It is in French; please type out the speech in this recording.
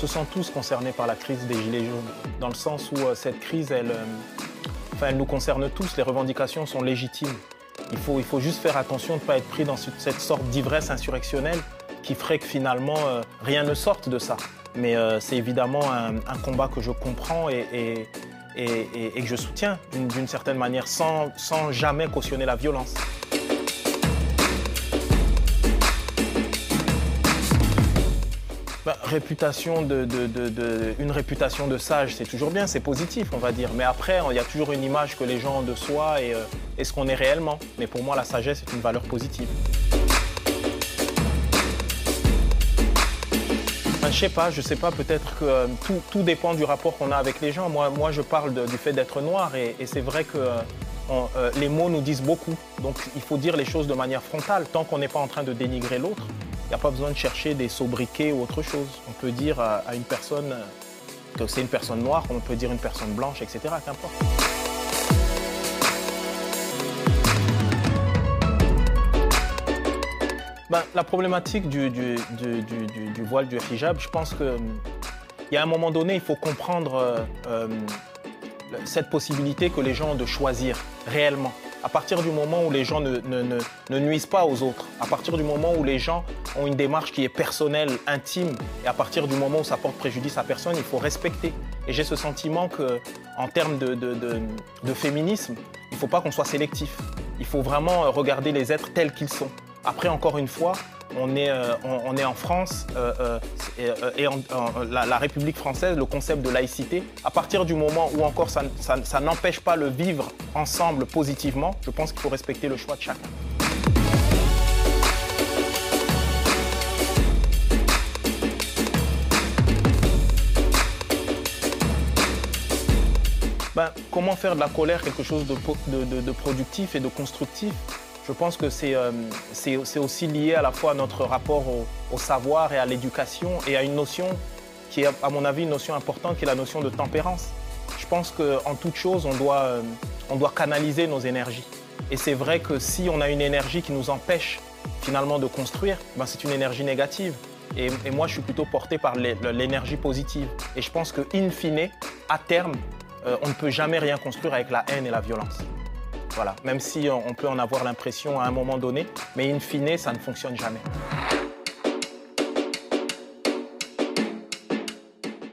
se sent tous concernés par la crise des Gilets jaunes, dans le sens où euh, cette crise, elle, euh, elle nous concerne tous, les revendications sont légitimes. Il faut, juste faire attention de ne pas être pris dans cette sorte d'ivresse insurrectionnelle qui ferait que finalement euh, rien ne sorte de ça. Mais c'est évidemment un, combat que je comprends et, que je soutiens d'une certaine manière sans jamais cautionner la violence. Une réputation de sage, c'est toujours bien, c'est positif, on va dire. Mais après, il y a toujours une image que les gens ont de soi et, euh, ce qu'on est réellement. Mais pour moi, la sagesse est une valeur positive. Je sais pas, je sais pas, peut-être que euh, tout, dépend du rapport qu'on a avec les gens. Moi, moi je parle du fait d'être noir et, c'est vrai que euh, les mots nous disent beaucoup. Donc il faut dire les choses de manière frontale, tant qu'on n'est pas en train de dénigrer l'autre. N'y a pas besoin de chercher des sobriquets ou autre chose. On peut dire à, une personne que c'est une personne noire, on peut dire une personne blanche, etc. Qu'importe. Ben, la problématique du, voile, du hijab, je pense qu'il y a un moment donné, il faut comprendre euh, euh, cette possibilité que les gens ont de choisir réellement à partir du moment où les gens ne, nuisent pas aux autres, à partir du moment où les gens ont une démarche qui est personnelle, intime, et à partir du moment où ça porte préjudice à personne, il faut respecter. Et j'ai ce sentiment qu'en termes de, de, féminisme, il ne faut pas qu'on soit sélectif. Il faut vraiment regarder les êtres tels qu'ils sont. Après, encore une fois, on est, euh, on, est en France euh, euh, et, en, la, République française, le concept de laïcité, à partir du moment où encore ça, n'empêche pas le vivre ensemble positivement, je pense qu'il faut respecter le choix de chacun. Ben, comment faire de la colère quelque chose de productif et de constructif? Je pense que euh, c'est aussi lié à la fois à notre rapport au, savoir et à l'éducation et à une notion qui est, à mon avis, une notion importante, qui est la notion de tempérance. Je pense qu'en toute chose, on doit, euh, on doit canaliser nos énergies. Et c'est vrai que si on a une énergie qui nous empêche finalement de construire, ben c'est une énergie négative. Et, moi, je suis plutôt porté par l'énergie positive. Et je pense que, in fine, à terme, euh, on ne peut jamais rien construire avec la haine et la violence. Voilà, même si on peut en avoir l'impression à un moment donné, mais in fine, ça ne fonctionne jamais.